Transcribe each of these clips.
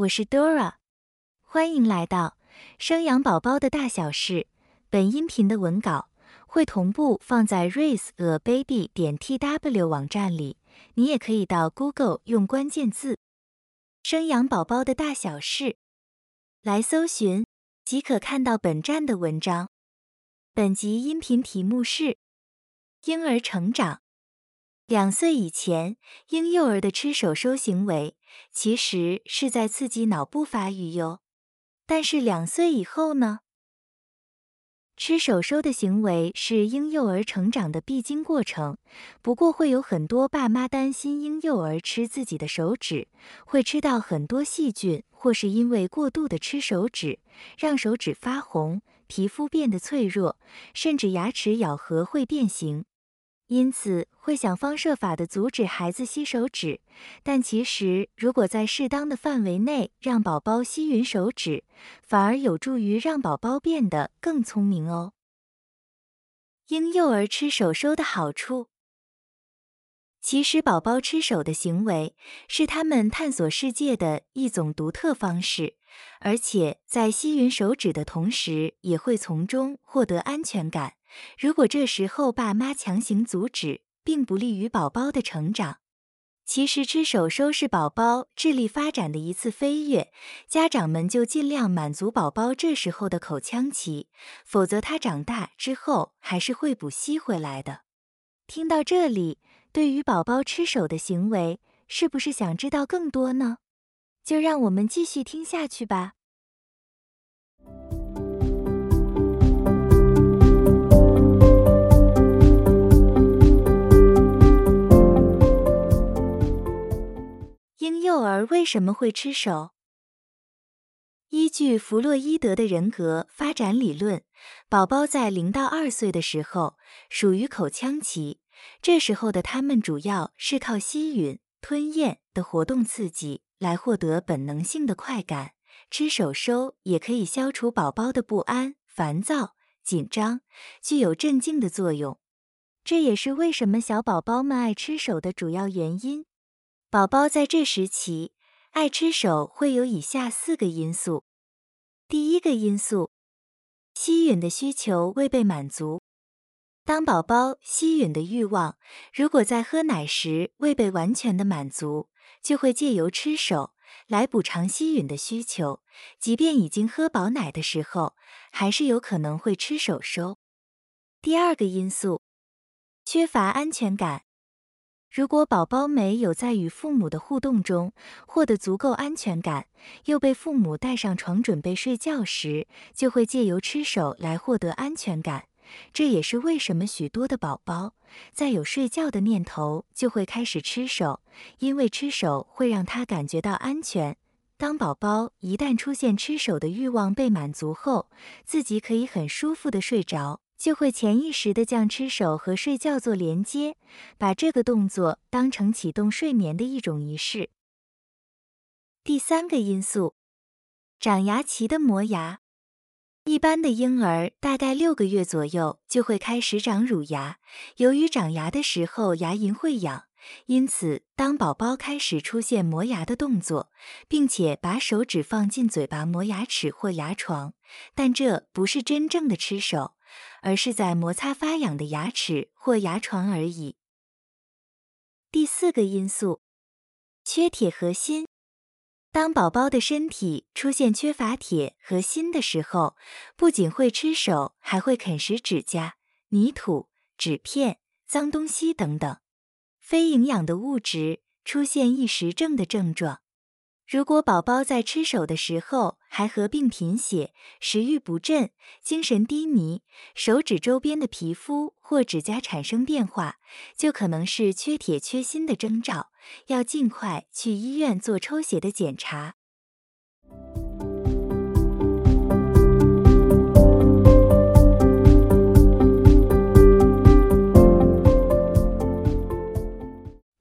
我是 Dora，欢迎来到生养宝宝的大小事。本音频的文稿会同步放在 raise a baby 点 tw 网站里，你也可以到 Google 用关键字“生养宝宝的大小事”来搜寻，即可看到本站的文章。本集音频题目是婴儿成长。两岁以前，婴幼儿的吃手收行为其实是在刺激脑部发育哟。但是两岁以后呢？吃手收的行为是婴幼儿成长的必经过程。不过会有很多爸妈担心婴幼儿吃自己的手指会吃到很多细菌，或是因为过度的吃手指让手指发红、皮肤变得脆弱，甚至牙齿咬合会变形。因此会想方设法的阻止孩子吸手指，但其实如果在适当的范围内让宝宝吸吮手指，反而有助于让宝宝变得更聪明哦。婴幼儿吃手收的好处，其实宝宝吃手的行为是他们探索世界的一种独特方式，而且在吸吮手指的同时，也会从中获得安全感。如果这时候爸妈强行阻止，并不利于宝宝的成长。其实吃手收是宝宝智力发展的一次飞跃，家长们就尽量满足宝宝这时候的口腔期，否则他长大之后还是会补吸回来的。听到这里，对于宝宝吃手的行为，是不是想知道更多呢？就让我们继续听下去吧。婴幼儿为什么会吃手？依据弗洛伊德的人格发展理论，宝宝在零到二岁的时候属于口腔期，这时候的他们主要是靠吸吮、吞咽的活动刺激来获得本能性的快感。吃手收也可以消除宝宝的不安、烦躁、紧张，具有镇静的作用。这也是为什么小宝宝们爱吃手的主要原因。宝宝在这时期爱吃手，会有以下四个因素。第一个因素，吸吮的需求未被满足。当宝宝吸吮的欲望如果在喝奶时未被完全的满足，就会借由吃手来补偿吸吮的需求。即便已经喝饱奶的时候，还是有可能会吃手收。第二个因素，缺乏安全感。如果宝宝没有在与父母的互动中获得足够安全感，又被父母带上床准备睡觉时，就会借由吃手来获得安全感。这也是为什么许多的宝宝在有睡觉的念头就会开始吃手，因为吃手会让他感觉到安全。当宝宝一旦出现吃手的欲望被满足后，自己可以很舒服的睡着。就会潜意识的将吃手和睡觉做连接，把这个动作当成启动睡眠的一种仪式。第三个因素，长牙期的磨牙。一般的婴儿大概六个月左右就会开始长乳牙，由于长牙的时候牙龈会痒，因此当宝宝开始出现磨牙的动作，并且把手指放进嘴巴磨牙齿或牙床，但这不是真正的吃手。而是在摩擦发痒的牙齿或牙床而已。第四个因素，缺铁和锌。当宝宝的身体出现缺乏铁和锌的时候，不仅会吃手，还会啃食指甲、泥土、纸片、脏东西等等非营养的物质，出现异食症的症状。如果宝宝在吃手的时候还合并贫血、食欲不振、精神低迷，手指周边的皮肤或指甲产生变化，就可能是缺铁缺锌的征兆，要尽快去医院做抽血的检查。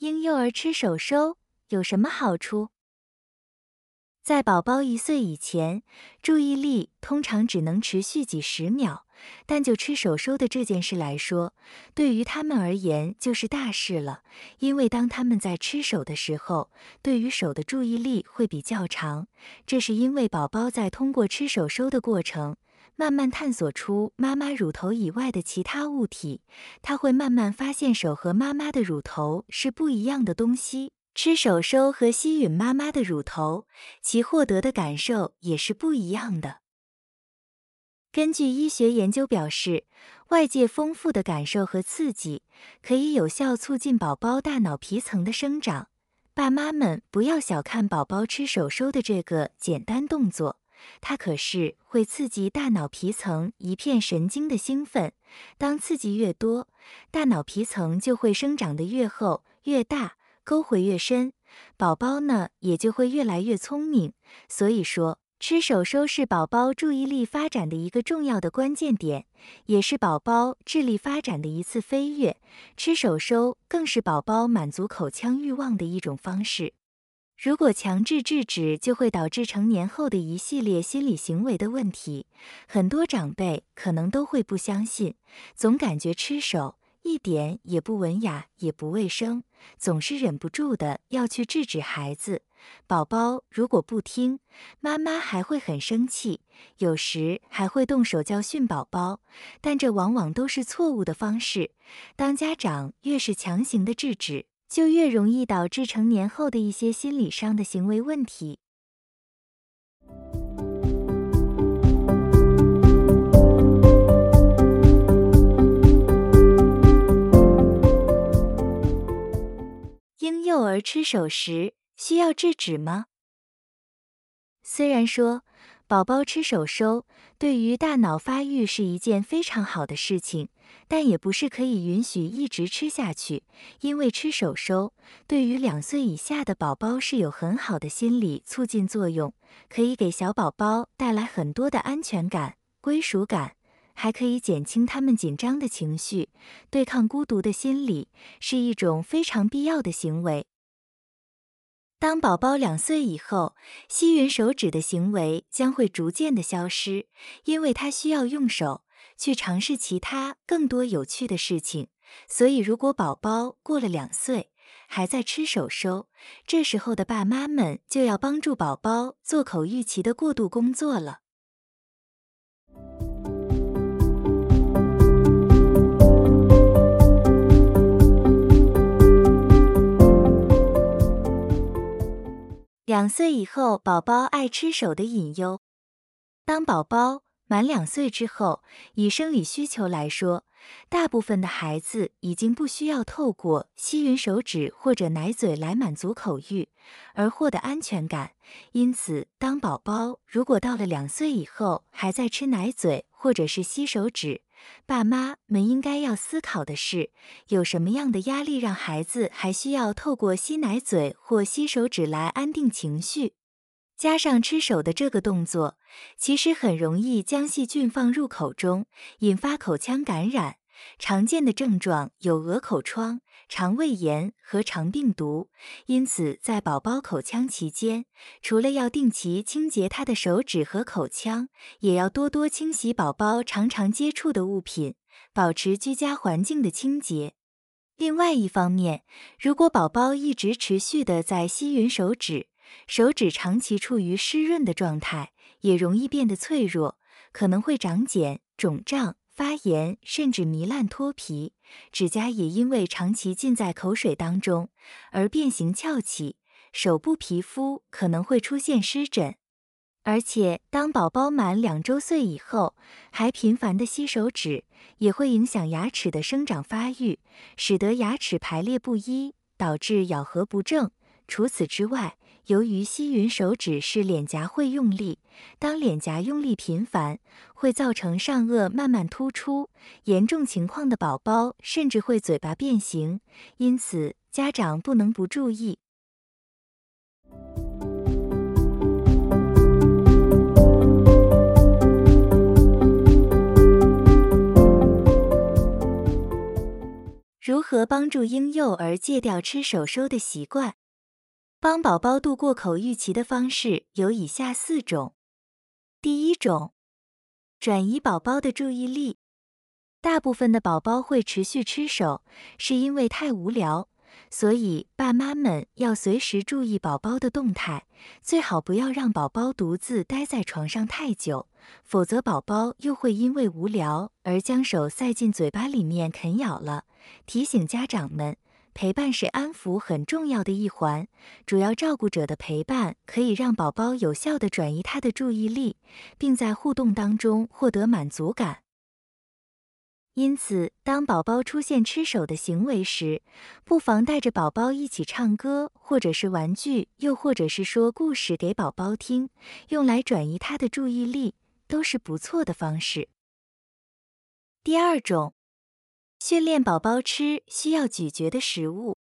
婴幼儿吃手收有什么好处？在宝宝一岁以前，注意力通常只能持续几十秒，但就吃手收的这件事来说，对于他们而言就是大事了。因为当他们在吃手的时候，对于手的注意力会比较长，这是因为宝宝在通过吃手收的过程，慢慢探索出妈妈乳头以外的其他物体，他会慢慢发现手和妈妈的乳头是不一样的东西。吃手收和吸吮妈妈的乳头，其获得的感受也是不一样的。根据医学研究表示，外界丰富的感受和刺激可以有效促进宝宝大脑皮层的生长。爸妈们不要小看宝宝吃手收的这个简单动作，它可是会刺激大脑皮层一片神经的兴奋。当刺激越多，大脑皮层就会生长得越厚越大。沟回越深，宝宝呢也就会越来越聪明。所以说，吃手收是宝宝注意力发展的一个重要的关键点，也是宝宝智力发展的一次飞跃。吃手收更是宝宝满足口腔欲望的一种方式。如果强制制止，就会导致成年后的一系列心理行为的问题。很多长辈可能都会不相信，总感觉吃手。一点也不文雅，也不卫生，总是忍不住的要去制止孩子。宝宝如果不听，妈妈还会很生气，有时还会动手教训宝宝。但这往往都是错误的方式。当家长越是强行的制止，就越容易导致成年后的一些心理上的行为问题。婴幼儿吃手时需要制止吗？虽然说宝宝吃手收对于大脑发育是一件非常好的事情，但也不是可以允许一直吃下去。因为吃手收对于两岁以下的宝宝是有很好的心理促进作用，可以给小宝宝带来很多的安全感、归属感。还可以减轻他们紧张的情绪，对抗孤独的心理，是一种非常必要的行为。当宝宝两岁以后，吸吮手指的行为将会逐渐的消失，因为他需要用手去尝试其他更多有趣的事情。所以，如果宝宝过了两岁还在吃手收，这时候的爸妈们就要帮助宝宝做口欲期的过渡工作了。两岁以后，宝宝爱吃手的隐忧。当宝宝满两岁之后，以生理需求来说，大部分的孩子已经不需要透过吸吮手指或者奶嘴来满足口欲而获得安全感。因此，当宝宝如果到了两岁以后还在吃奶嘴或者是吸手指，爸妈们应该要思考的是，有什么样的压力让孩子还需要透过吸奶嘴或吸手指来安定情绪？加上吃手的这个动作，其实很容易将细菌放入口中，引发口腔感染。常见的症状有鹅口疮、肠胃炎和肠病毒。因此，在宝宝口腔期间，除了要定期清洁他的手指和口腔，也要多多清洗宝宝常常接触的物品，保持居家环境的清洁。另外一方面，如果宝宝一直持续的在吸吮手指，手指长期处于湿润的状态，也容易变得脆弱，可能会长茧、肿胀。发炎甚至糜烂脱皮，指甲也因为长期浸在口水当中而变形翘起，手部皮肤可能会出现湿疹。而且，当宝宝满两周岁以后，还频繁的吸手指，也会影响牙齿的生长发育，使得牙齿排列不一，导致咬合不正。除此之外，由于吸吮手指是脸颊会用力，当脸颊用力频繁，会造成上颚慢慢突出，严重情况的宝宝甚至会嘴巴变形。因此，家长不能不注意。如何帮助婴幼儿戒掉吃手收的习惯？帮宝宝度过口欲期的方式有以下四种。第一种，转移宝宝的注意力。大部分的宝宝会持续吃手，是因为太无聊，所以爸妈们要随时注意宝宝的动态，最好不要让宝宝独自待在床上太久，否则宝宝又会因为无聊而将手塞进嘴巴里面啃咬了。提醒家长们。陪伴是安抚很重要的一环，主要照顾者的陪伴可以让宝宝有效的转移他的注意力，并在互动当中获得满足感。因此，当宝宝出现吃手的行为时，不妨带着宝宝一起唱歌，或者是玩具，又或者是说故事给宝宝听，用来转移他的注意力，都是不错的方式。第二种。训练宝宝吃需要咀嚼的食物。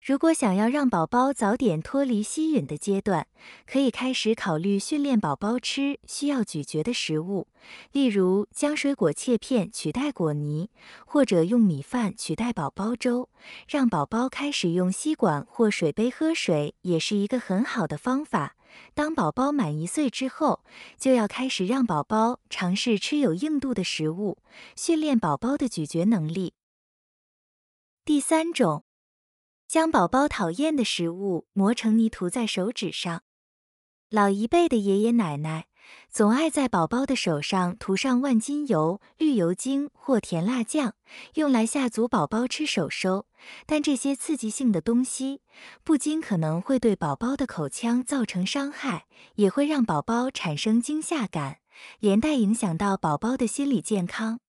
如果想要让宝宝早点脱离吸吮的阶段，可以开始考虑训练宝宝吃需要咀嚼的食物，例如将水果切片取代果泥，或者用米饭取代宝宝粥。让宝宝开始用吸管或水杯喝水，也是一个很好的方法。当宝宝满一岁之后，就要开始让宝宝尝试吃有硬度的食物，训练宝宝的咀嚼能力。第三种，将宝宝讨厌的食物磨成泥涂在手指上。老一辈的爷爷奶奶。总爱在宝宝的手上涂上万金油、绿油精或甜辣酱，用来吓阻宝宝吃手收。但这些刺激性的东西不仅可能会对宝宝的口腔造成伤害，也会让宝宝产生惊吓感，连带影响到宝宝的心理健康。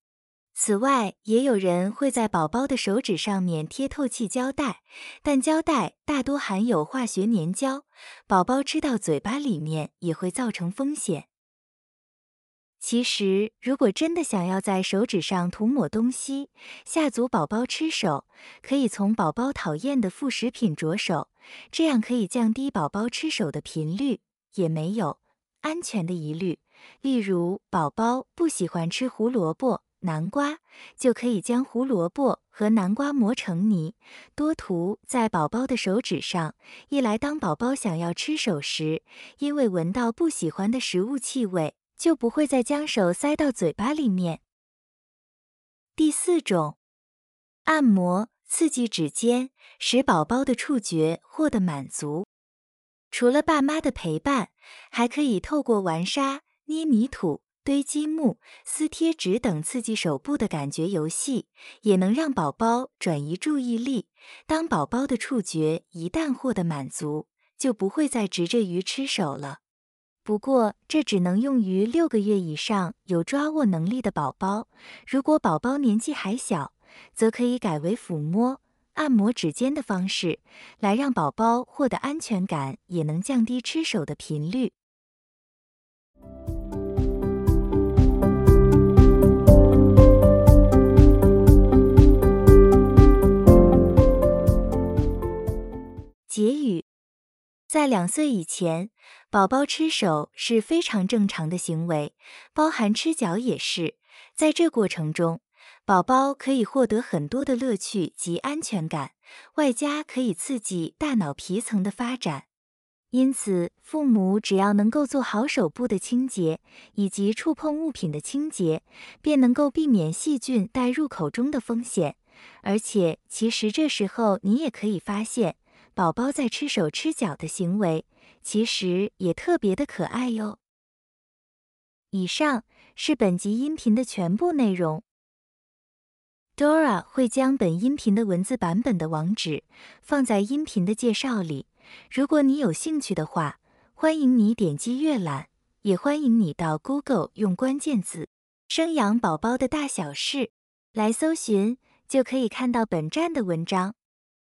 此外，也有人会在宝宝的手指上面贴透气胶带，但胶带大多含有化学粘胶，宝宝吃到嘴巴里面也会造成风险。其实，如果真的想要在手指上涂抹东西，吓阻宝宝吃手，可以从宝宝讨厌的副食品着手，这样可以降低宝宝吃手的频率，也没有安全的疑虑。例如，宝宝不喜欢吃胡萝卜。南瓜就可以将胡萝卜和南瓜磨成泥，多涂在宝宝的手指上。一来，当宝宝想要吃手时，因为闻到不喜欢的食物气味，就不会再将手塞到嘴巴里面。第四种，按摩刺激指尖，使宝宝的触觉获得满足。除了爸妈的陪伴，还可以透过玩沙、捏泥土。堆积木、撕贴纸等刺激手部的感觉游戏，也能让宝宝转移注意力。当宝宝的触觉一旦获得满足，就不会再执着于吃手了。不过，这只能用于六个月以上有抓握能力的宝宝。如果宝宝年纪还小，则可以改为抚摸、按摩指尖的方式，来让宝宝获得安全感，也能降低吃手的频率。在两岁以前，宝宝吃手是非常正常的行为，包含吃脚也是。在这过程中，宝宝可以获得很多的乐趣及安全感，外加可以刺激大脑皮层的发展。因此，父母只要能够做好手部的清洁以及触碰物品的清洁，便能够避免细菌带入口中的风险。而且，其实这时候你也可以发现。宝宝在吃手吃脚的行为，其实也特别的可爱哟。以上是本集音频的全部内容。Dora 会将本音频的文字版本的网址放在音频的介绍里，如果你有兴趣的话，欢迎你点击阅览，也欢迎你到 Google 用关键字“生养宝宝的大小事”来搜寻，就可以看到本站的文章。